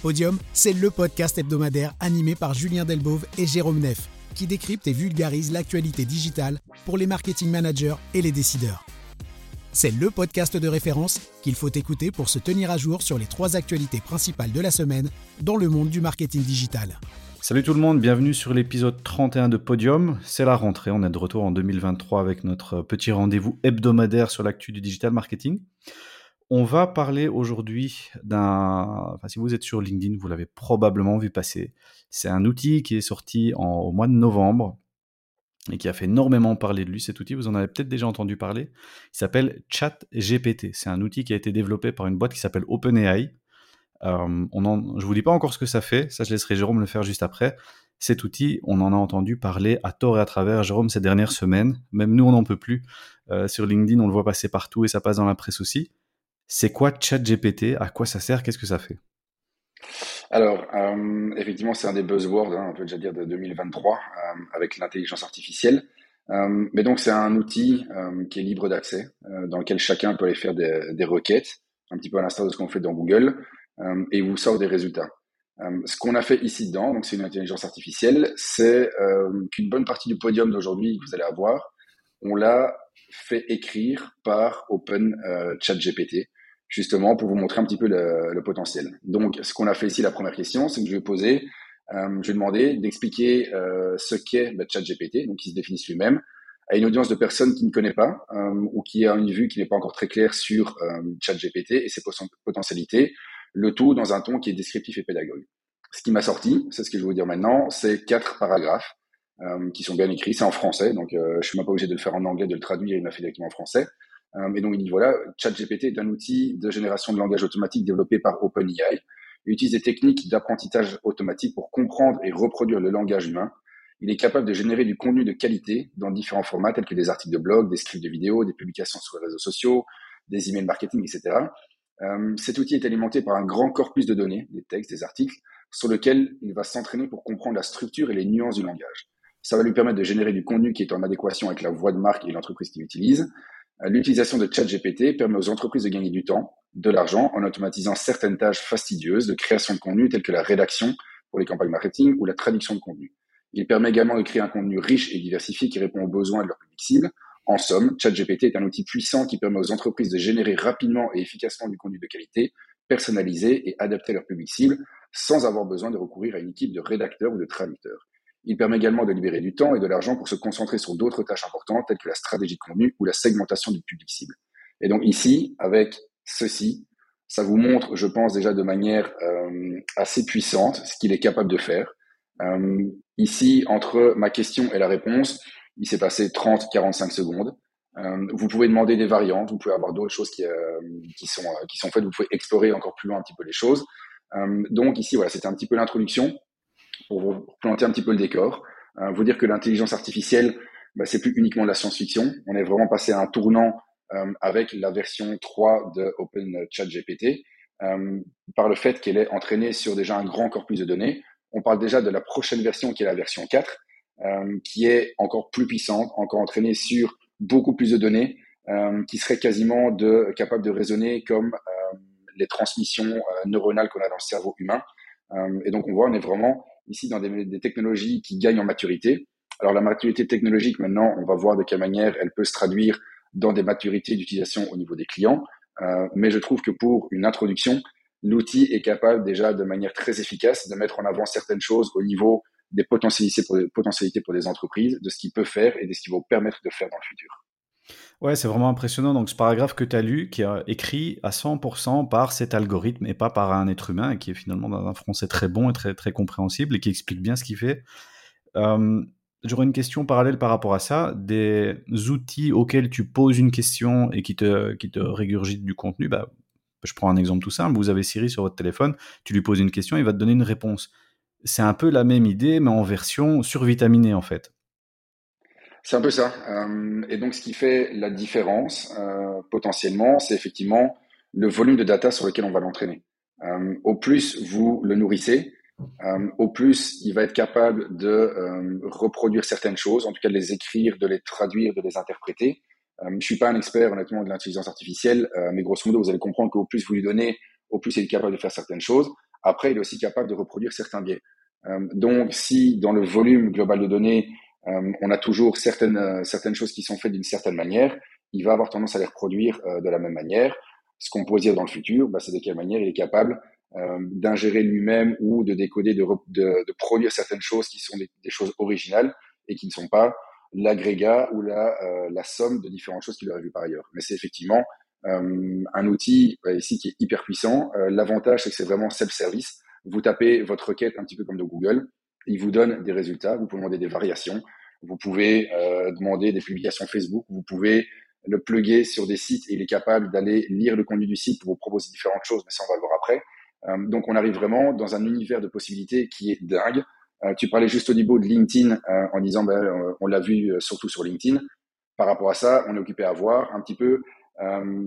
Podium, c'est le podcast hebdomadaire animé par Julien Delbove et Jérôme Neff, qui décrypte et vulgarise l'actualité digitale pour les marketing managers et les décideurs. C'est le podcast de référence qu'il faut écouter pour se tenir à jour sur les trois actualités principales de la semaine dans le monde du marketing digital. Salut tout le monde, bienvenue sur l'épisode 31 de Podium. C'est la rentrée, on est de retour en 2023 avec notre petit rendez-vous hebdomadaire sur l'actu du digital marketing. On va parler aujourd'hui d'un. Enfin, si vous êtes sur LinkedIn, vous l'avez probablement vu passer. C'est un outil qui est sorti au mois de novembre et qui a fait énormément parler de lui. Cet outil, vous en avez peut-être déjà entendu parler. Il s'appelle ChatGPT. C'est un outil qui a été développé par une boîte qui s'appelle OpenAI. Euh, je vous dis pas encore ce que ça fait. Ça, je laisserai Jérôme le faire juste après. Cet outil, on en a entendu parler à tort et à travers, Jérôme, ces dernières semaines. Même nous, on n'en peut plus. Euh, sur LinkedIn, on le voit passer partout et ça passe dans la presse aussi. C'est quoi ChatGPT? À quoi ça sert? Qu'est-ce que ça fait? Alors, euh, effectivement, c'est un des buzzwords, hein, on peut déjà dire de 2023, euh, avec l'intelligence artificielle. Euh, mais donc, c'est un outil qui est libre d'accès, dans lequel chacun peut aller faire des, requêtes, un petit peu à l'instar de ce qu'on fait dans Google, et vous sort des résultats. ce qu'on a fait ici dedans, donc c'est une intelligence artificielle, c'est qu'une bonne partie du podium d'aujourd'hui que vous allez avoir, on l'a fait écrire par Open ChatGPT justement pour vous montrer un petit peu le, potentiel. Donc, ce qu'on a fait ici, la première question, c'est que je vais poser, euh, je vais demander d'expliquer euh, ce qu'est bah, ChatGPT, donc qui se définit lui-même, à une audience de personnes qui ne connaît pas euh, ou qui a une vue qui n'est pas encore très claire sur euh, ChatGPT et ses potentialités, le tout dans un ton qui est descriptif et pédagogue. Ce qui m'a sorti, c'est ce que je vais vous dire maintenant, c'est quatre paragraphes euh, qui sont bien écrits, c'est en français, donc je suis même pas obligé de le faire en anglais, de le traduire, il m'a fait directement en français. Euh, et donc, il dit voilà, ChatGPT est un outil de génération de langage automatique développé par OpenAI. Il utilise des techniques d'apprentissage automatique pour comprendre et reproduire le langage humain. Il est capable de générer du contenu de qualité dans différents formats tels que des articles de blog, des scripts de vidéos, des publications sur les réseaux sociaux, des emails marketing, etc. Euh, cet outil est alimenté par un grand corpus de données, des textes, des articles, sur lequel il va s'entraîner pour comprendre la structure et les nuances du langage. Ça va lui permettre de générer du contenu qui est en adéquation avec la voix de marque et l'entreprise qui l'utilise. L'utilisation de ChatGPT permet aux entreprises de gagner du temps, de l'argent, en automatisant certaines tâches fastidieuses de création de contenu telles que la rédaction pour les campagnes marketing ou la traduction de contenu. Il permet également de créer un contenu riche et diversifié qui répond aux besoins de leur public cible. En somme, ChatGPT est un outil puissant qui permet aux entreprises de générer rapidement et efficacement du contenu de qualité, personnalisé et adapté à leur public cible, sans avoir besoin de recourir à une équipe de rédacteurs ou de traducteurs. Il permet également de libérer du temps et de l'argent pour se concentrer sur d'autres tâches importantes telles que la stratégie de contenu ou la segmentation du public cible. Et donc ici, avec ceci, ça vous montre, je pense déjà de manière euh, assez puissante, ce qu'il est capable de faire. Euh, ici, entre ma question et la réponse, il s'est passé 30-45 secondes. Euh, vous pouvez demander des variantes, vous pouvez avoir d'autres choses qui, qui, sont, qui sont faites, vous pouvez explorer encore plus loin un petit peu les choses. donc ici, voilà, c'était un petit peu l'introduction pour vous planter un petit peu le décor, euh, vous dire que l'intelligence artificielle, bah, c'est plus uniquement de la science-fiction. On est vraiment passé à un tournant euh, avec la version 3 de OpenChatGPT, euh, par le fait qu'elle est entraînée sur déjà un grand corpus de données. On parle déjà de la prochaine version qui est la version 4, euh, qui est encore plus puissante, encore entraînée sur beaucoup plus de données, euh, qui serait quasiment de, capable de raisonner comme euh, les transmissions neuronales qu'on a dans le cerveau humain. et donc on voit, on est vraiment ici dans des, technologies qui gagnent en maturité. Alors la maturité technologique, maintenant, on va voir de quelle manière elle peut se traduire dans des maturités d'utilisation au niveau des clients. Euh, mais je trouve que pour une introduction, l'outil est capable déjà de manière très efficace de mettre en avant certaines choses au niveau des potentialités pour, des entreprises, de ce qu'il peut faire et de ce qu'il va permettre de faire dans le futur. Ouais, c'est vraiment impressionnant. Donc, ce paragraphe que tu as lu, qui est écrit à 100% par cet algorithme et pas par un être humain, et qui est finalement dans un français très bon et très, très compréhensible et qui explique bien ce qu'il fait. Euh, J'aurais une question parallèle par rapport à ça. Des outils auxquels tu poses une question et qui te, qui te régurgitent du contenu, bah, je prends un exemple tout simple. Vous avez Siri sur votre téléphone, tu lui poses une question, il va te donner une réponse. C'est un peu la même idée, mais en version survitaminée en fait. C'est un peu ça. Euh, et donc, ce qui fait la différence euh, potentiellement, c'est effectivement le volume de data sur lequel on va l'entraîner. Euh, au plus vous le nourrissez, au plus il va être capable de reproduire certaines choses, en tout cas de les écrire, de les traduire, de les interpréter. je suis pas un expert honnêtement de l'intelligence artificielle, mais grosso modo, vous allez comprendre qu'au plus vous lui donnez, au plus il est capable de faire certaines choses. Après, il est aussi capable de reproduire certains biais. donc, si dans le volume global de données, on a toujours certaines, certaines choses qui sont faites d'une certaine manière, il va avoir tendance à les reproduire de la même manière. Ce qu'on pourrait dire dans le futur, bah, c'est de quelle manière il est capable euh, d'ingérer lui-même ou de décoder, de, de, de, produire certaines choses qui sont des, des, choses originales et qui ne sont pas l'agrégat ou la, euh, la somme de différentes choses qu'il aurait vues par ailleurs. Mais c'est effectivement euh, un outil ici qui est hyper puissant. Euh, l'avantage, c'est que c'est vraiment self-service. Vous tapez votre requête un petit peu comme dans Google, il vous donne des résultats, vous pouvez demander des variations, vous pouvez euh, demander des publications Facebook, vous pouvez le plugger sur des sites et il est capable d'aller lire le contenu du site pour vous proposer différentes choses, mais ça on va le voir après. Euh, donc on arrive vraiment dans un univers de possibilités qui est dingue. Euh, tu parlais juste au niveau de LinkedIn euh, en disant, ben, on l'a vu surtout sur LinkedIn. Par rapport à ça, on est occupé à voir un petit peu.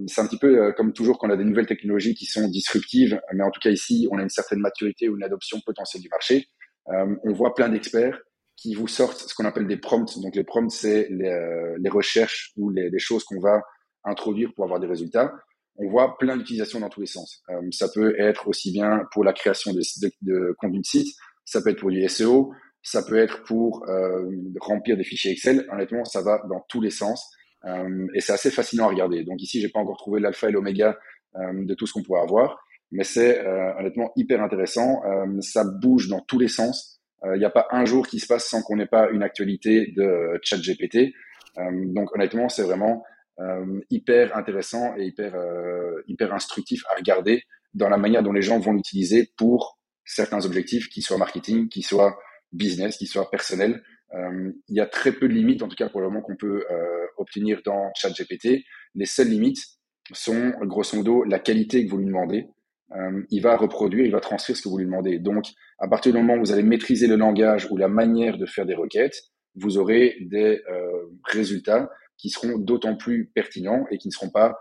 c'est un petit peu comme toujours quand on a des nouvelles technologies qui sont disruptives, mais en tout cas ici, on a une certaine maturité ou une adoption potentielle du marché. On voit plein d'experts qui vous sortent ce qu'on appelle des prompts. Donc les prompts, c'est les, les, recherches ou les, les choses qu'on va introduire pour avoir des résultats on voit plein d'utilisations dans tous les sens. Euh, ça peut être aussi bien pour la création de, de, de contenu de site, ça peut être pour du SEO, ça peut être pour euh, remplir des fichiers Excel. Honnêtement, ça va dans tous les sens euh, et c'est assez fascinant à regarder. Donc ici, j'ai pas encore trouvé l'alpha et l'oméga euh, de tout ce qu'on pourrait avoir, mais c'est euh, honnêtement hyper intéressant. ça bouge dans tous les sens. Il n'y a pas un jour qui se passe sans qu'on n'ait pas une actualité de ChatGPT. donc honnêtement, c'est vraiment euh, hyper intéressant et hyper, euh, hyper instructif à regarder dans la manière dont les gens vont l'utiliser pour certains objectifs, qui soient marketing, qui soient business, qui soient personnels. Euh, il y a très peu de limites, en tout cas pour le moment, qu'on peut euh, obtenir dans ChatGPT. Les seules limites sont, grosso modo, la qualité que vous lui demandez. Euh, il va reproduire, il va transcrire ce que vous lui demandez. Donc, à partir du moment où vous allez maîtriser le langage ou la manière de faire des requêtes, vous aurez des euh, résultats qui seront d'autant plus pertinents et qui ne seront pas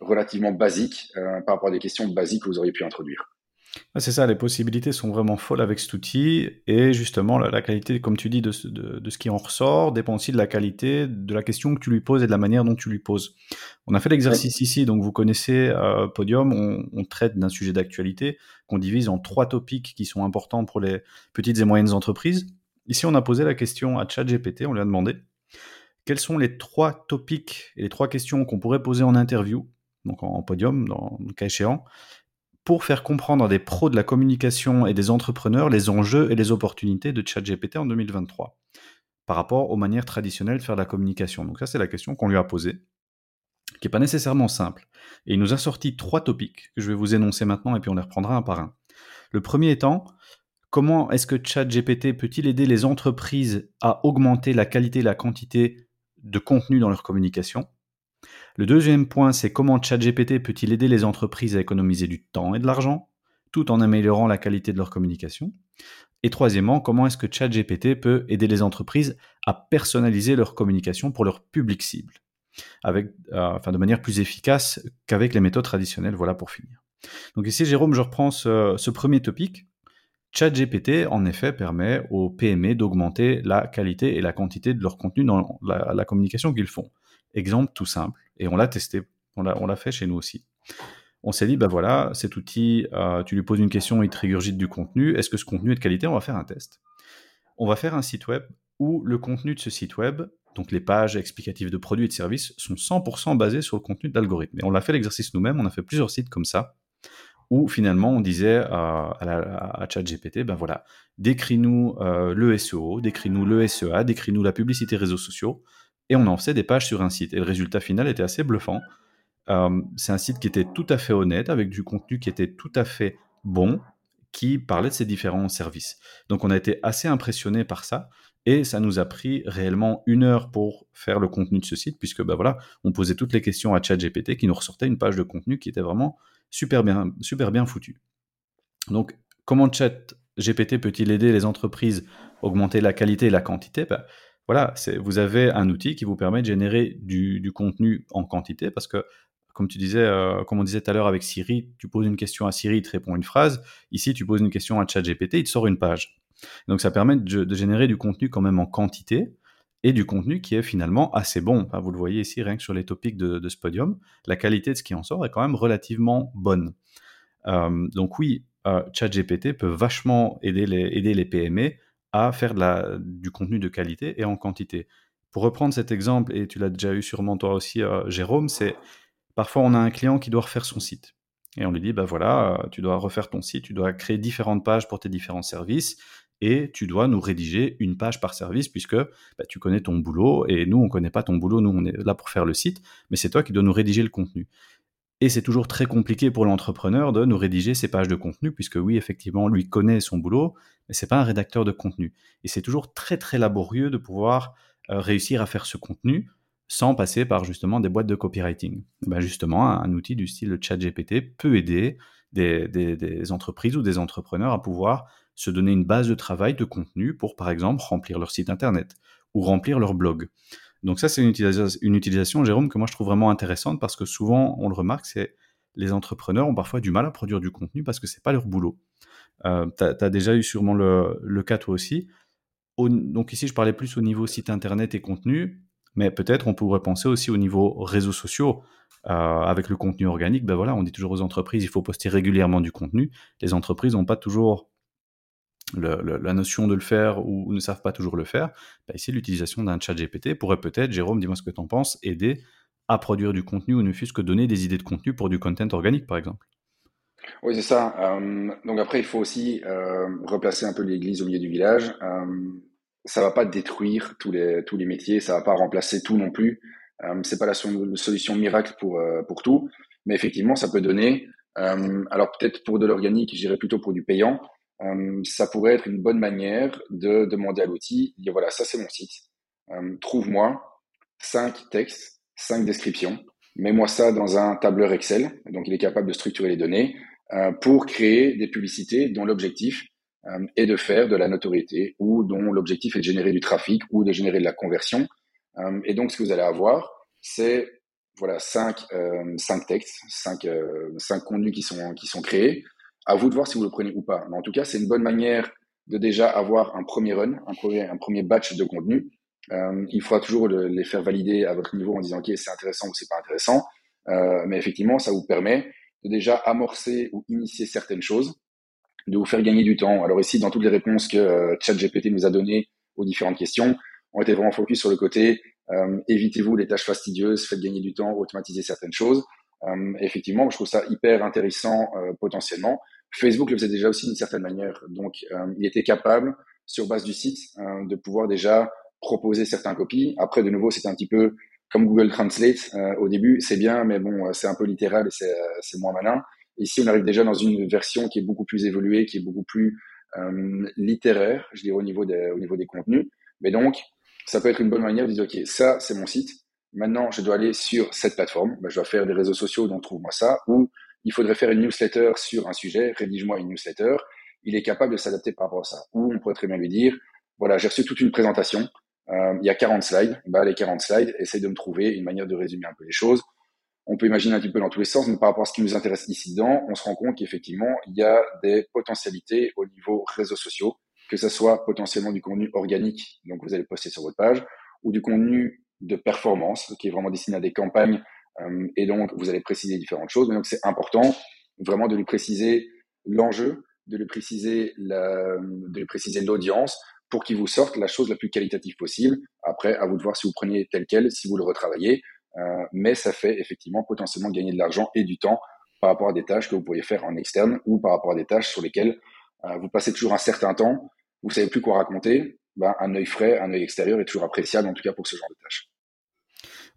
relativement basiques euh, par rapport à des questions basiques que vous auriez pu introduire. C'est ça, les possibilités sont vraiment folles avec cet outil et justement la, la qualité, comme tu dis, de, de, de, ce qui en ressort dépend aussi de la qualité de la question que tu lui poses et de la manière dont tu lui poses. On a fait l'exercice ouais. ici, donc vous connaissez euh, Podium, on, on traite d'un sujet d'actualité qu'on divise en trois topics qui sont importants pour les petites et moyennes entreprises. Ici, on a posé la question à ChatGPT, on lui a demandé quels sont les trois topics et les trois questions qu'on pourrait poser en interview, donc en, podium, dans le cas échéant, pour faire comprendre à des pros de la communication et des entrepreneurs les enjeux et les opportunités de ChatGPT en 2023 par rapport aux manières traditionnelles de faire de la communication. Donc ça, c'est la question qu'on lui a posée, qui n'est pas nécessairement simple. Et il nous a sorti trois topics que je vais vous énoncer maintenant et puis on les reprendra un par un. Le premier étant, comment est-ce que ChatGPT peut-il aider les entreprises à augmenter la qualité et la quantité de contenu dans leur communication? Le deuxième point, c'est comment ChatGPT peut-il aider les entreprises à économiser du temps et de l'argent, tout en améliorant la qualité de leur communication. Et troisièmement, comment est-ce que ChatGPT peut aider les entreprises à personnaliser leur communication pour leur public cible, euh, de manière plus efficace qu'avec les méthodes traditionnelles. Voilà pour finir. Donc ici, Jérôme, je reprends ce, premier topic. ChatGPT, en effet, permet aux PME d'augmenter la qualité et la quantité de leur contenu dans la communication qu'ils font. Exemple tout simple, et on l'a testé, on l'a fait chez nous aussi. On s'est dit, ben voilà, cet outil, euh, tu lui poses une question, il te régurgite du contenu. Est-ce que ce contenu est de qualité? On va faire un test. On va faire un site web où le contenu de ce site web, donc les pages explicatives de produits et de services, sont 100% basées sur le contenu d'algorithme. Et on l'a fait l'exercice nous-mêmes, on a fait plusieurs sites comme ça où finalement on disait à, à, à ChatGPT, ben voilà, décris-nous euh, le SEO, décris-nous le SEA, décris-nous la publicité réseaux sociaux, et on en faisait des pages sur un site. Et le résultat final était assez bluffant. Euh, c'est un site qui était tout à fait honnête, avec du contenu qui était tout à fait bon, qui parlait de ces différents services. Donc on a été assez impressionné par ça. Et ça nous a pris réellement une heure pour faire le contenu de ce site, puisque ben voilà, on posait toutes les questions à ChatGPT qui nous ressortait une page de contenu qui était vraiment super bien, super bien foutu. Donc, comment ChatGPT peut-il aider les entreprises à augmenter la qualité et la quantité? Ben, Voilà, vous avez un outil qui vous permet de générer du, contenu en quantité, parce que euh, comme on disait tout à l'heure avec Siri, tu poses une question à Siri, il te répond une phrase. Ici, tu poses une question à ChatGPT, il te sort une page. Donc ça permet de, générer du contenu quand même en quantité et du contenu qui est finalement assez bon. Vous le voyez ici, rien que sur les topics de, ce podium, la qualité de ce qui en sort est quand même relativement bonne. Euh, donc oui, ChatGPT peut vachement aider les PME à faire du contenu de qualité et en quantité. Pour reprendre cet exemple, et tu l'as déjà eu sûrement toi aussi, Jérôme, c'est parfois on a un client qui doit refaire son site. Et on lui dit, bah voilà, tu dois refaire ton site, tu dois créer différentes pages pour tes différents services et tu dois nous rédiger une page par service puisque bah, tu connais ton boulot et nous, on connaît pas ton boulot, nous, on est là pour faire le site, mais c'est toi qui dois nous rédiger le contenu. Et c'est toujours très compliqué pour l'entrepreneur de nous rédiger ces pages de contenu, puisque oui, effectivement, lui connaît son boulot, mais c'est pas un rédacteur de contenu. Et c'est toujours très très laborieux de pouvoir euh, réussir à faire ce contenu sans passer par justement des boîtes de copywriting. Ben justement, un, outil du style chat GPT peut aider des, entreprises ou des entrepreneurs à pouvoir se donner une base de travail de contenu pour, par exemple, remplir leur site internet ou remplir leur blog. Donc ça, c'est une, utilisation, Jérôme, que moi je trouve vraiment intéressante parce que souvent, on le remarque, c'est les entrepreneurs ont parfois du mal à produire du contenu parce que c'est pas leur boulot. Euh, tu as, déjà eu sûrement le, le cas toi aussi. donc ici, je parlais plus au niveau site internet et contenu, mais peut-être on pourrait penser aussi au niveau réseaux sociaux. Euh, avec le contenu organique, ben voilà, on dit toujours aux entreprises, il faut poster régulièrement du contenu. Les entreprises n'ont pas toujours la notion de le faire ou, ne savent pas toujours le faire, bah ici l'utilisation d'un chat GPT pourrait peut-être, Jérôme, dis-moi ce que tu en penses, aider à produire du contenu ou ne fût-ce que donner des idées de contenu pour du content organique, par exemple. Oui, c'est ça. Euh, donc après, il faut aussi euh, replacer un peu l'église au milieu du village. Euh, ça va pas détruire tous les, tous les métiers, ça va pas remplacer tout non plus. Euh, c'est pas la solution miracle pour, euh, pour tout, mais effectivement, ça peut donner. alors peut-être pour de l'organique, j'irais plutôt pour du payant. Euh, ça pourrait être une bonne manière de demander à l'outil, dire voilà, ça c'est mon site, euh, trouve-moi cinq textes, cinq descriptions, mets-moi ça dans un tableur Excel, donc il est capable de structurer les données, euh, pour créer des publicités dont l'objectif est de faire de la notoriété ou dont l'objectif est de générer du trafic ou de générer de la conversion. et donc ce que vous allez avoir, c'est voilà cinq, cinq textes, cinq, cinq contenus qui sont, qui sont créés à vous de voir si vous le prenez ou pas. Mais en tout cas, c'est une bonne manière de déjà avoir un premier run, un premier, un premier batch de contenu. Euh, il faudra toujours les faire valider à votre niveau en disant ok c'est intéressant ou c'est pas intéressant. Euh, mais effectivement, ça vous permet de déjà amorcer ou initier certaines choses, de vous faire gagner du temps. Alors ici, dans toutes les réponses que euh, ChatGPT nous a données aux différentes questions, on était vraiment focus sur le côté euh, évitez-vous les tâches fastidieuses, faites gagner du temps, automatisez certaines choses. Euh, effectivement, je trouve ça hyper intéressant euh, potentiellement. Facebook le faisait déjà aussi d'une certaine manière. Donc, euh, il était capable, sur base du site, de pouvoir déjà proposer certains copies. Après, de nouveau, c'était un petit peu comme Google Translate. au début, c'est bien, mais bon, c'est un peu littéral et c'est moins malin. Ici, on arrive déjà dans une version qui est beaucoup plus évoluée, qui est beaucoup plus littéraire, je dirais, au niveau, des, au niveau des contenus. Mais donc, ça peut être une bonne manière de dire, OK, ça, c'est mon site. Maintenant, je dois aller sur cette plateforme. Ben, je dois faire des réseaux sociaux, donc trouve-moi ça. Ou il faudrait faire une newsletter sur un sujet. Rédige-moi une newsletter. Il est capable de s'adapter par rapport à ça. Ou on pourrait très bien lui dire, voilà, j'ai reçu toute une présentation. Euh, il y a 40 slides. Ben, les 40 slides, essaye de me trouver une manière de résumer un peu les choses. On peut imaginer un petit peu dans tous les sens, mais par rapport à ce qui nous intéresse ici dedans, on se rend compte qu'effectivement, il y a des potentialités au niveau réseaux sociaux, que ce soit potentiellement du contenu organique, donc vous allez poster sur votre page, ou du contenu de performance qui est vraiment destiné à des campagnes. Euh, et donc, vous allez préciser différentes choses. Mais donc, c'est important vraiment de lui préciser l'enjeu, de lui préciser la, de lui préciser l'audience pour qu'il vous sorte la chose la plus qualitative possible. Après, à vous de voir si vous prenez tel quel, si vous le retravaillez. Euh, mais ça fait effectivement potentiellement gagner de l'argent et du temps par rapport à des tâches que vous pourriez faire en externe ou par rapport à des tâches sur lesquelles euh, vous passez toujours un certain temps, vous savez plus quoi raconter, ben, un œil frais, un œil extérieur est toujours appréciable, en tout cas pour ce genre de tâches.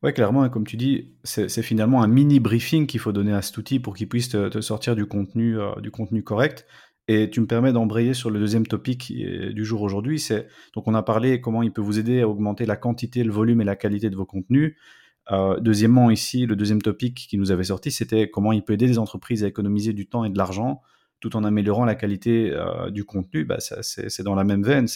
Oui, clairement, comme tu dis, c'est finalement un mini briefing qu'il faut donner à cet outil pour qu'il puisse te, sortir du contenu, euh, du contenu correct. Et tu me permets d'embrayer sur le deuxième topic du jour aujourd'hui. Donc on a parlé comment il peut vous aider à augmenter la quantité, le volume et la qualité de vos contenus. Euh, deuxièmement, ici, le deuxième topic qui nous avait sorti, c'était comment il peut aider les entreprises à économiser du temps et de l'argent tout en améliorant la qualité euh, du contenu. Bah, c'est dans la même veine.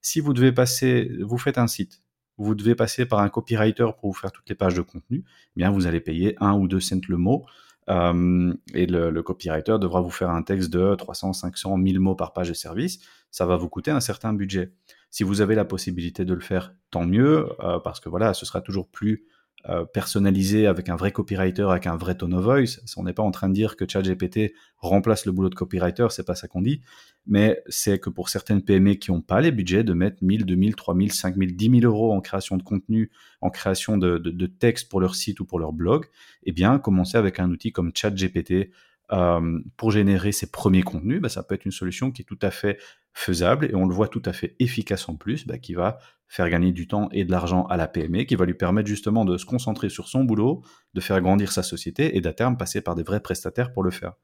Si vous devez passer, vous faites un site, vous devez passer par un copywriter pour vous faire toutes les pages de contenu, eh bien vous allez payer un ou deux cents le mot. Euh, et le, copywriter devra vous faire un texte de 300, 500, 1000 mots par page de service. Ça va vous coûter un certain budget. Si vous avez la possibilité de le faire, tant mieux, euh, parce que voilà, ce sera toujours plus euh, personnalisé avec un vrai copywriter, avec un vrai tone of voice. On n'est pas en train de dire que ChatGPT remplace le boulot de copywriter, c'est pas ça qu'on dit, mais c'est que pour certaines PME qui n'ont pas les budgets de mettre 1000, 2000, 3000, 5000, 10 000 euros en création de contenu, en création de, de, texte pour leur site ou pour leur blog, eh bien, commencer avec un outil comme ChatGPT euh, pour générer ses premiers contenus, bah, ça peut être une solution qui est tout à fait faisable et on le voit tout à fait efficace en plus, bah, qui va faire gagner du temps et de l'argent à la PME, qui va lui permettre justement de se concentrer sur son boulot, de faire grandir sa société et d'à terme passer par des vrais prestataires pour le faire.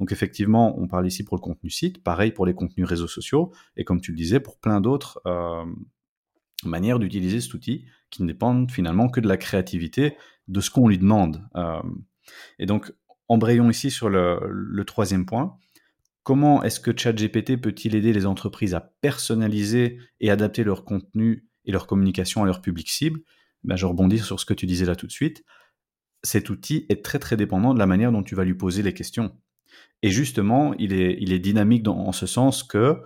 Donc effectivement, on parle ici pour le contenu site, pareil pour les contenus réseaux sociaux et comme tu le disais, pour plein d'autres euh, manières d'utiliser cet outil qui ne dépendent finalement que de la créativité de ce qu'on lui demande. Euh, et donc Embrayons ici sur le, troisième point. Comment est-ce que ChatGPT peut-il aider les entreprises à personnaliser et adapter leur contenu et leur communication à leur public cible? Ben, Je rebondis sur ce que tu disais là tout de suite. Cet outil est très très dépendant de la manière dont tu vas lui poser les questions. Et justement, il est, il est dynamique en ce sens que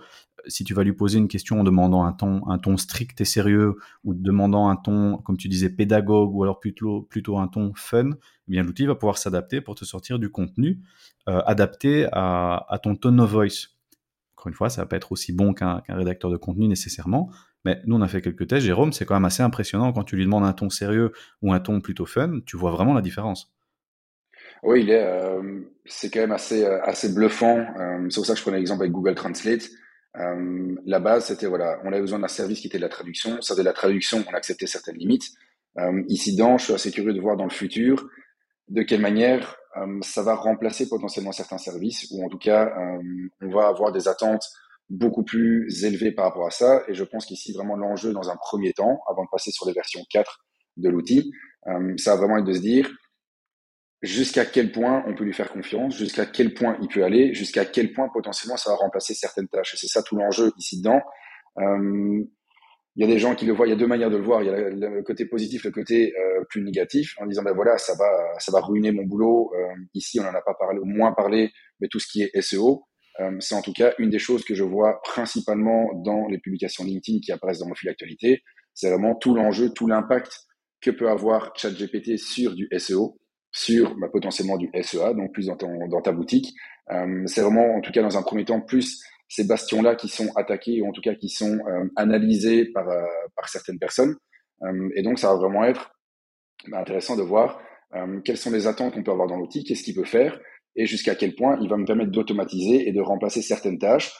si tu vas lui poser une question en demandant un ton, strict et sérieux ou demandant un ton, comme tu disais, pédagogue ou alors plutôt, un ton fun, eh bien l'outil va pouvoir s'adapter pour te sortir du contenu euh, adapté à, ton tone of voice. Encore une fois, ça va pas être aussi bon qu'un rédacteur de contenu nécessairement, mais nous on a fait quelques tests. Jérôme, c'est quand même assez impressionnant quand tu lui demandes un ton sérieux ou un ton plutôt fun, tu vois vraiment la différence. Oui, euh, c'est quand même assez, euh, assez bluffant. c'est pour ça que je prenais l'exemple avec Google Translate. Euh, la base, c'était voilà, on avait besoin d'un service qui était de la traduction. Ça, de la traduction, on acceptait certaines limites. Euh, ici, dans, je suis assez curieux de voir dans le futur de quelle manière euh, ça va remplacer potentiellement certains services, ou en tout cas, on va avoir des attentes beaucoup plus élevées par rapport à ça. Et je pense qu'ici, vraiment, l'enjeu dans un premier temps, avant de passer sur les versions 4 de l'outil, ça va vraiment être de se dire, jusqu'à quel point on peut lui faire confiance, jusqu'à quel point il peut aller, jusqu'à quel point potentiellement ça va remplacer certaines tâches. Et c'est ça tout l'enjeu ici dedans. Euh, il y a des gens qui le voient, il y a deux manières de le voir. Il y a le côté positif, le côté euh, plus négatif, en disant ben voilà, ça va, ça va ruiner mon boulot. Euh, ici, on n'en a pas parlé, au moins parlé, mais tout ce qui est SEO, c'est en tout cas une des choses que je vois principalement dans les publications LinkedIn qui apparaissent dans mon fil d'actualité. C'est vraiment tout l'enjeu, tout l'impact que peut avoir ChatGPT sur du SEO sur bah, potentiellement du SEA, donc plus dans, dans ta boutique. Euh, c'est vraiment, en tout cas dans un premier temps, plus ces bastions-là qui sont attaqués ou en tout cas qui sont euh, analysés par, euh, par certaines personnes. Et donc ça va vraiment être bah, intéressant de voir quelles sont les attentes qu'on peut avoir dans l'outil, qu'est-ce qu'il peut faire et jusqu'à quel point il va me permettre d'automatiser et de remplacer certaines tâches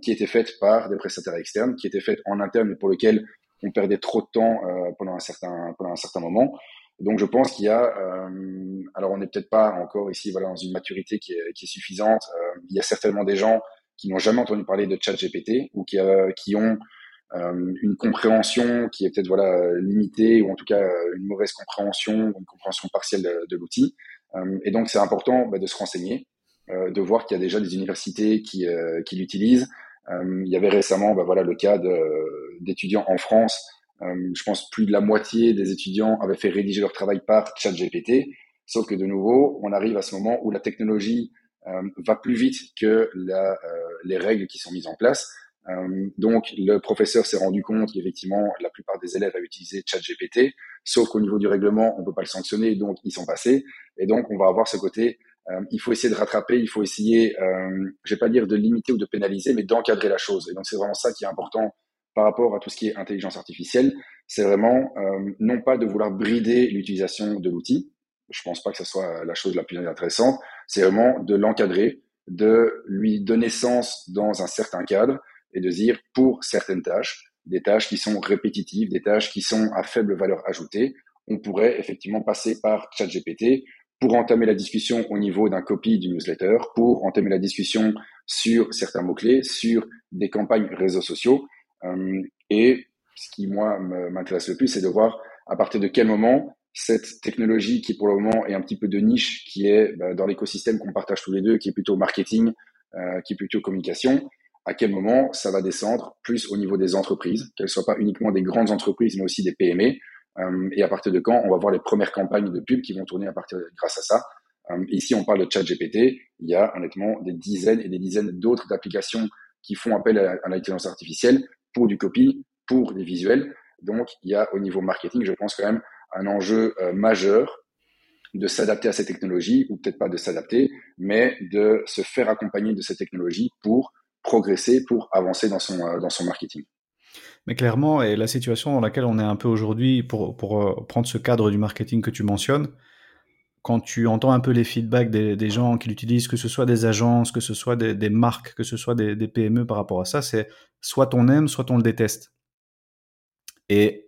qui étaient faites par des prestataires externes, qui étaient faites en interne mais pour lesquelles on perdait trop de temps pendant un certain pendant un certain moment. Donc je pense qu'il y a, euh, alors on n'est peut-être pas encore ici voilà dans une maturité qui est, suffisante. Euh, il y a certainement des gens qui n'ont jamais entendu parler de ChatGPT ou qui, euh, qui ont une compréhension qui est peut-être voilà limitée ou en tout cas une mauvaise compréhension, une compréhension partielle de, l'outil. et donc c'est important bah, de se renseigner, de voir qu'il y a déjà des universités qui, qui l'utilisent. il y avait récemment bah, voilà le cas d'étudiants en France je pense plus de la moitié des étudiants avaient fait rédiger leur travail par ChatGPT. Sauf que de nouveau, on arrive à ce moment où la technologie euh, va plus vite que euh, les règles qui sont mises en place. Euh, donc, le professeur s'est rendu compte qu'effectivement, la plupart des élèves avaient utilisé ChatGPT, sauf qu'au niveau du règlement, on peut pas le sanctionner, donc ils sont passés. Et donc, on va avoir ce côté, euh, il faut essayer de rattraper, il faut essayer, euh, je vais pas dire de limiter ou de pénaliser, mais d'encadrer la chose. Et donc, c'est vraiment ça qui est important par rapport à tout ce qui est intelligence artificielle, c'est vraiment euh, non pas de vouloir brider l'utilisation de l'outil, je pense pas que ce soit la chose la plus intéressante, c'est vraiment de l'encadrer, de lui donner sens dans un certain cadre et de dire pour certaines tâches, des tâches qui sont répétitives, des tâches qui sont à faible valeur ajoutée, on pourrait effectivement passer par ChatGPT pour entamer la discussion au niveau d'un copy du newsletter, pour entamer la discussion sur certains mots-clés, sur des campagnes réseaux sociaux. Euh, et ce qui, moi, m'intéresse le plus, c'est de voir à partir de quel moment cette technologie qui, pour le moment, est un petit peu de niche, qui est bah, dans l'écosystème qu'on partage tous les deux, qui est plutôt marketing, euh, qui est plutôt communication, à quel moment ça va descendre plus au niveau des entreprises, qu'elles ne soient pas uniquement des grandes entreprises, mais aussi des PME, euh, et à partir de quand on va voir les premières campagnes de pub qui vont tourner à partir grâce à ça. Ici, on parle de chat GPT. Il y a honnêtement des dizaines et des dizaines d'autres applications qui font appel à l'intelligence artificielle pour du copy, pour des visuels. Donc, il y a au niveau marketing, je pense quand même, un enjeu majeur de s'adapter à ces technologies, ou peut-être pas de s'adapter, mais de se faire accompagner de ces technologies pour progresser, pour avancer dans son, dans son marketing. Mais clairement, et la situation dans laquelle on est un peu aujourd'hui, pour, pour prendre ce cadre du marketing que tu mentionnes, quand tu entends un peu les feedbacks des, gens qui l'utilisent, que ce soit des agences, que ce soit des, marques, que ce soit des, des, PME par rapport à ça, c'est soit on aime, soit on le déteste. Et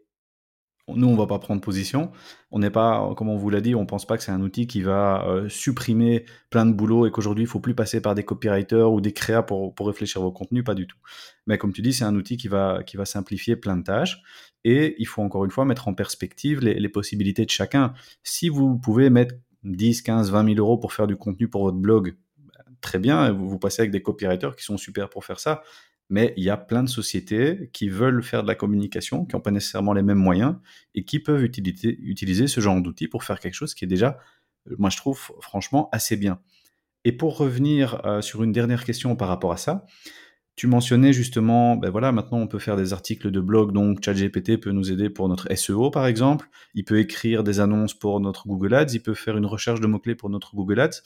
nous, on va pas prendre position. On n'est pas, comme on vous l'a dit, on pense pas que c'est un outil qui va euh, supprimer plein de boulot et qu'aujourd'hui, il faut plus passer par des copywriters ou des créas pour, pour réfléchir vos contenus, pas du tout. Mais comme tu dis, c'est un outil qui va, qui va simplifier plein de tâches et il faut encore une fois mettre en perspective les, les possibilités de chacun. Si vous pouvez mettre 10, 15, 20 000 euros pour faire du contenu pour votre blog, très bien, vous, vous passez avec des copywriters qui sont super pour faire ça mais il y a plein de sociétés qui veulent faire de la communication, qui n'ont pas nécessairement les mêmes moyens et qui peuvent utiliser, utiliser ce genre d'outils pour faire quelque chose qui est déjà, euh, moi je trouve franchement assez bien. Et pour revenir euh, sur une dernière question par rapport à ça, tu mentionnais justement, ben voilà, maintenant on peut faire des articles de blog, donc ChatGPT peut nous aider pour notre SEO par exemple, il peut écrire des annonces pour notre Google Ads, il peut faire une recherche de mots-clés pour notre Google Ads.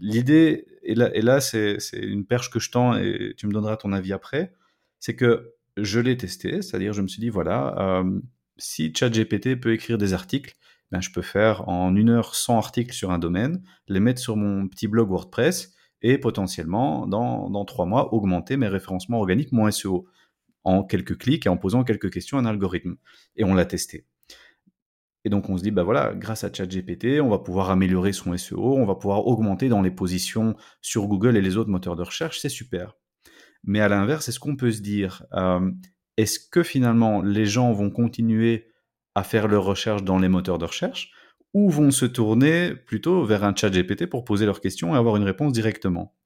L'idée, et là, c'est une perche que je tends et tu me donneras ton avis après, c'est que je l'ai testé, c'est-à-dire je me suis dit, voilà, euh, si ChatGPT peut écrire des articles, ben, je peux faire en une heure 100 articles sur un domaine, les mettre sur mon petit blog WordPress et potentiellement, dans, dans trois mois, augmenter mes référencements organiques, mon SEO, en quelques clics et en posant quelques questions à un algorithme. Et on l'a testé. Et donc on se dit, bah voilà, grâce à ChatGPT, on va pouvoir améliorer son SEO, on va pouvoir augmenter dans les positions sur Google et les autres moteurs de recherche, c'est super. Mais à l'inverse, est-ce qu'on peut se dire, euh, est-ce que finalement les gens vont continuer à faire leurs recherches dans les moteurs de recherche ou vont se tourner plutôt vers un chat GPT pour poser leurs questions et avoir une réponse directement?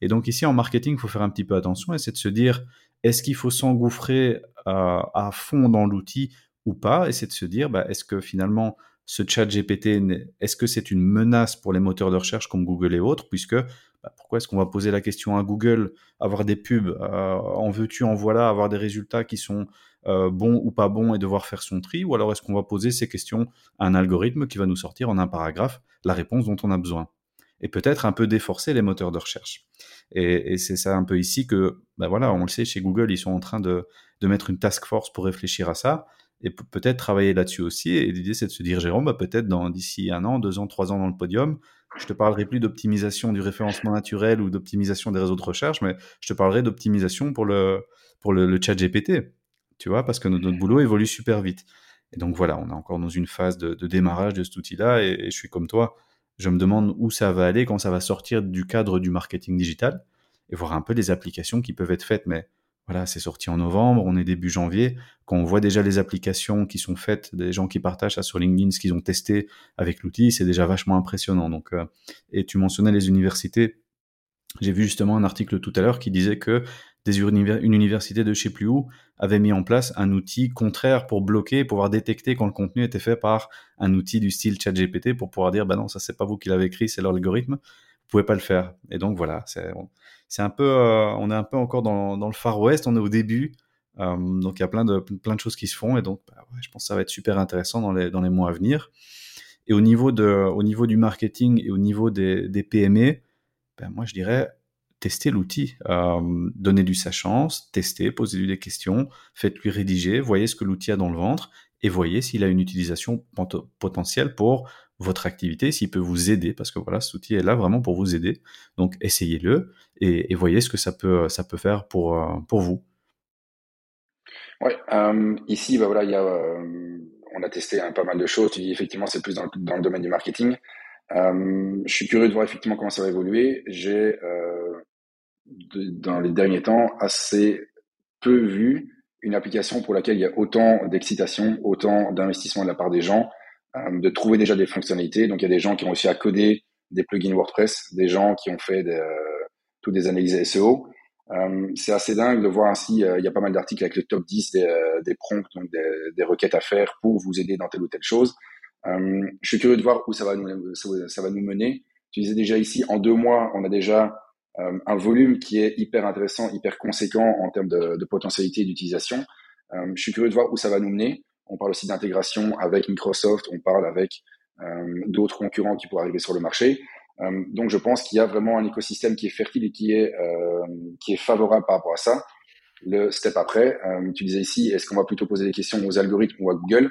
Et donc ici en marketing, il faut faire un petit peu attention et c'est de se dire, est-ce qu'il faut s'engouffrer euh, à fond dans l'outil ou pas, et c'est de se dire, bah, est-ce que finalement ce chat GPT, est-ce que c'est une menace pour les moteurs de recherche comme Google et autres, puisque bah, pourquoi est-ce qu'on va poser la question à Google, avoir des pubs, euh, en veux-tu, en voilà, avoir des résultats qui sont euh, bons ou pas bons et devoir faire son tri, ou alors est-ce qu'on va poser ces questions à un algorithme qui va nous sortir en un paragraphe la réponse dont on a besoin? Et peut-être un peu déforcer les moteurs de recherche. Et, c'est ça un peu ici que, ben voilà, on le sait, chez Google, ils sont en train de, de mettre une task force pour réfléchir à ça et peut-être travailler là-dessus aussi. Et l'idée, c'est de se dire, Jérôme, bah, peut-être dans d'ici un an, deux ans, trois ans dans le podium, je te parlerai plus d'optimisation du référencement naturel ou d'optimisation des réseaux de recherche, mais je te parlerai d'optimisation pour le, pour le, chat GPT. Tu vois, parce que notre, boulot évolue super vite. Et donc voilà, on est encore dans une phase de, démarrage de cet outil-là, et, je suis comme toi, je me demande où ça va aller quand ça va sortir du cadre du marketing digital, et voir un peu les applications qui peuvent être faites. Mais voilà, c'est sorti en novembre, on est début janvier. Quand on voit déjà les applications qui sont faites, des gens qui partagent ça sur LinkedIn, ce qu'ils ont testé avec l'outil, c'est déjà vachement impressionnant. Donc, euh, et tu mentionnais les universités. J'ai vu justement un article tout à l'heure qui disait que des une université de je sais plus où avait mis en place un outil contraire pour bloquer, pouvoir détecter quand le contenu était fait par un outil du style ChatGPT pour pouvoir dire bah non ça c'est pas vous qui l'avez écrit, c'est l'algorithme. Vous pouvez pas le faire. Et donc voilà, c'est c'est un peu, euh, on est un peu encore dans, dans, le Far West, on est au début, euh, donc il y a plein de, plein de choses qui se font et donc bah, je pense que ça va être super intéressant dans les, dans les mois à venir. Et au niveau, de, au niveau du marketing et au niveau des, des PME, ben moi je dirais tester l'outil, euh, donnez lui sa chance, testez, posez-lui des questions, faites-lui rédiger, voyez ce que l'outil a dans le ventre et voyez s'il a une utilisation potentielle pour votre activité, s'il peut vous aider, parce que voilà, cet outil est là vraiment pour vous aider. Donc essayez-le et, voyez ce que ça peut, ça peut faire pour, euh, pour vous. Oui, euh, ici, bah voilà, il y a, euh, on a testé pas mal de choses. Tu dis effectivement, c'est plus dans, le domaine du marketing. je suis curieux de voir effectivement comment ça va évoluer. J'ai, dans les derniers temps, assez peu vu une application pour laquelle il y a autant d'excitation, autant d'investissement de la part des gens de trouver déjà des fonctionnalités. Donc il y a des gens qui ont réussi à coder des plugins WordPress, des gens qui ont fait des, euh, toutes des analyses SEO. Euh, c'est assez dingue de voir ainsi, il y a pas mal d'articles avec le top 10 des, des prompts, donc des, des, requêtes à faire pour vous aider dans telle ou telle chose. je suis curieux de voir où ça va nous, ça, va nous mener. Tu disais déjà ici, en deux mois, on a déjà un volume qui est hyper intéressant, hyper conséquent en termes de, de potentialité d'utilisation. je suis curieux de voir où ça va nous mener. On parle aussi d'intégration avec Microsoft, on parle avec d'autres concurrents qui pourraient arriver sur le marché. donc je pense qu'il y a vraiment un écosystème qui est fertile et qui est, qui est favorable par rapport à ça. Le step après, tu disais ici, est-ce qu'on va plutôt poser des questions aux algorithmes ou à Google,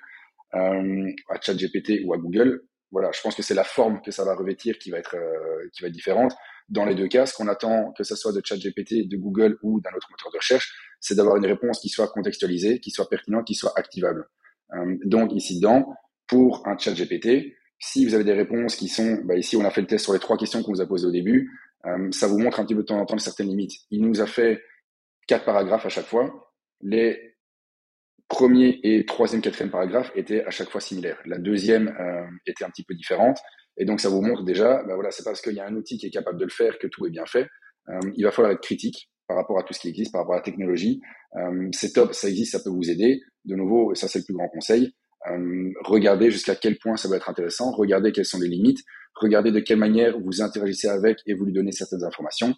à ChatGPT ou à Google? Voilà, je pense que c'est la forme que ça va revêtir qui va être euh, qui va être différente. Dans les deux cas, ce qu'on attend, que ce soit de ChatGPT, de Google ou d'un autre moteur de recherche, c'est d'avoir une réponse qui soit contextualisée, qui soit pertinente, qui soit activable. Euh, donc ici dedans, pour un ChatGPT, si vous avez des réponses qui sont, bah, ici on a fait le test sur les trois questions qu'on vous a posées au début, euh, ça vous montre un petit peu de temps en temps certaines limites. Il nous a fait quatre paragraphes à chaque fois. Les premier et troisième, quatrième paragraphe étaient à chaque fois similaires. La deuxième euh, était un petit peu différente. Et donc, ça vous montre déjà, ben voilà, c'est parce qu'il y a un outil qui est capable de le faire que tout est bien fait. Il va falloir être critique par rapport à tout ce qui existe, par rapport à la technologie. C'est top, ça existe, ça peut vous aider. De nouveau, ça c'est le plus grand conseil. regardez jusqu'à quel point ça va être intéressant. Regardez quelles sont les limites. Regardez de quelle manière vous interagissez avec et vous lui donnez certaines informations.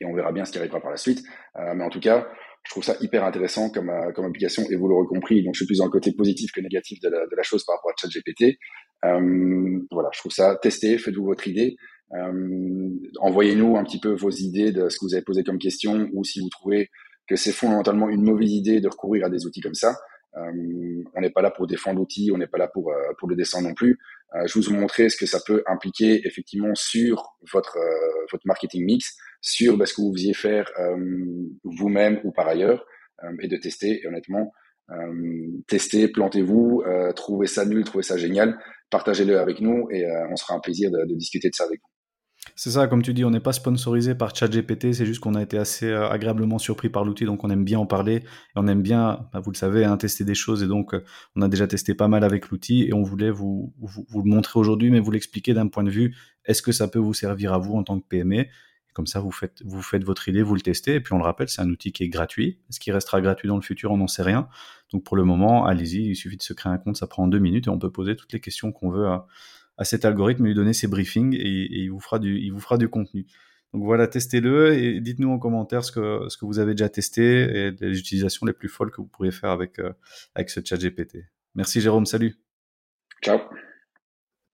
Et on verra bien ce qui arrivera par la suite. mais en tout cas, je trouve ça hyper intéressant comme, euh, comme application et vous l'aurez compris. Donc, je suis plus dans le côté positif que négatif de la, de la chose par rapport à ChatGPT. Euh, voilà, je trouve ça. Testez, faites-vous votre idée. Euh, Envoyez-nous un petit peu vos idées de ce que vous avez posé comme question ou si vous trouvez que c'est fondamentalement une mauvaise idée de recourir à des outils comme ça. Euh, on n'est pas là pour défendre l'outil, on n'est pas là pour, euh, pour le descendre non plus. Euh, je vous ai montré ce que ça peut impliquer effectivement sur votre, votre marketing mix, sur bah, ce que vous faisiez faire vous-même ou par ailleurs, et de tester. Et honnêtement, testez, plantez-vous, trouvez ça nul, trouvez ça génial, partagez-le avec nous et on sera un plaisir de discuter de ça avec vous. C'est ça, comme tu dis, on n'est pas sponsorisé par ChatGPT, c'est juste qu'on a été assez euh, agréablement surpris par l'outil, donc on aime bien en parler, et on aime bien, bah, vous le savez, hein, tester des choses, et donc euh, on a déjà testé pas mal avec l'outil, et on voulait vous, vous, le montrer aujourd'hui, mais vous l'expliquer d'un point de vue, est-ce que ça peut vous servir à vous en tant que PME comme ça, vous faites, vous faites votre idée, vous le testez, et puis on le rappelle, c'est un outil qui est gratuit. Est-ce qu'il restera gratuit dans le futur? On n'en sait rien. Donc pour le moment, allez-y, il suffit de se créer un compte, ça prend deux minutes, et on peut poser toutes les questions qu'on veut à, à cet algorithme, lui donner ses briefings et, il, vous fera du, il vous fera du contenu. Donc voilà, testez-le et dites-nous en commentaire ce que, ce que vous avez déjà testé et les utilisations les plus folles que vous pourriez faire avec, euh, avec ce chat GPT. Merci Jérôme, salut. Ciao.